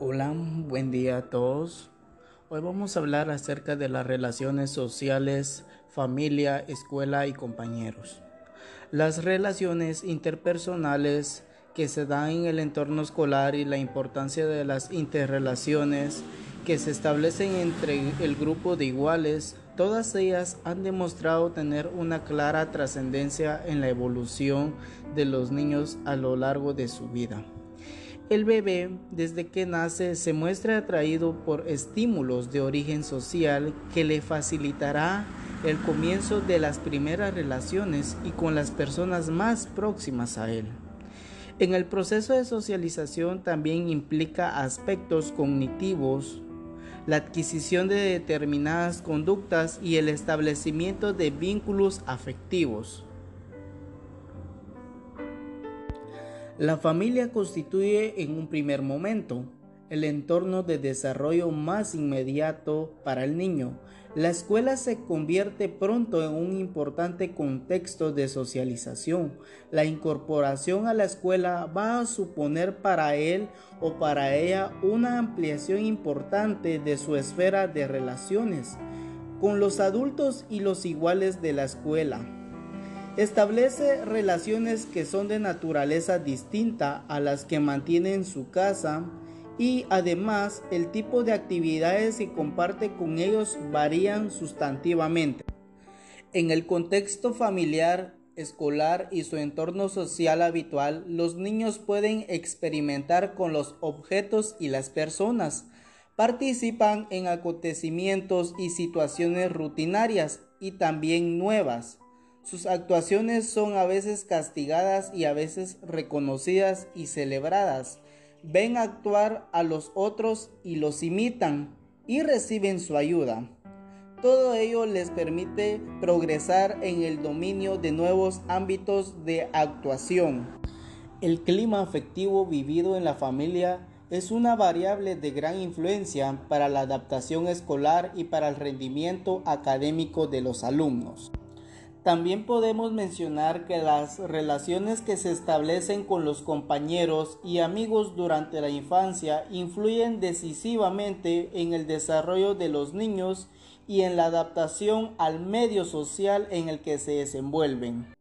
Hola, buen día a todos. Hoy vamos a hablar acerca de las relaciones sociales, familia, escuela y compañeros. Las relaciones interpersonales que se dan en el entorno escolar y la importancia de las interrelaciones que se establecen entre el grupo de iguales, todas ellas han demostrado tener una clara trascendencia en la evolución de los niños a lo largo de su vida. El bebé, desde que nace, se muestra atraído por estímulos de origen social que le facilitará el comienzo de las primeras relaciones y con las personas más próximas a él. En el proceso de socialización también implica aspectos cognitivos, la adquisición de determinadas conductas y el establecimiento de vínculos afectivos. La familia constituye en un primer momento el entorno de desarrollo más inmediato para el niño. La escuela se convierte pronto en un importante contexto de socialización. La incorporación a la escuela va a suponer para él o para ella una ampliación importante de su esfera de relaciones con los adultos y los iguales de la escuela. Establece relaciones que son de naturaleza distinta a las que mantiene en su casa y además el tipo de actividades que comparte con ellos varían sustantivamente. En el contexto familiar, escolar y su entorno social habitual, los niños pueden experimentar con los objetos y las personas. Participan en acontecimientos y situaciones rutinarias y también nuevas. Sus actuaciones son a veces castigadas y a veces reconocidas y celebradas. Ven actuar a los otros y los imitan y reciben su ayuda. Todo ello les permite progresar en el dominio de nuevos ámbitos de actuación. El clima afectivo vivido en la familia es una variable de gran influencia para la adaptación escolar y para el rendimiento académico de los alumnos. También podemos mencionar que las relaciones que se establecen con los compañeros y amigos durante la infancia influyen decisivamente en el desarrollo de los niños y en la adaptación al medio social en el que se desenvuelven.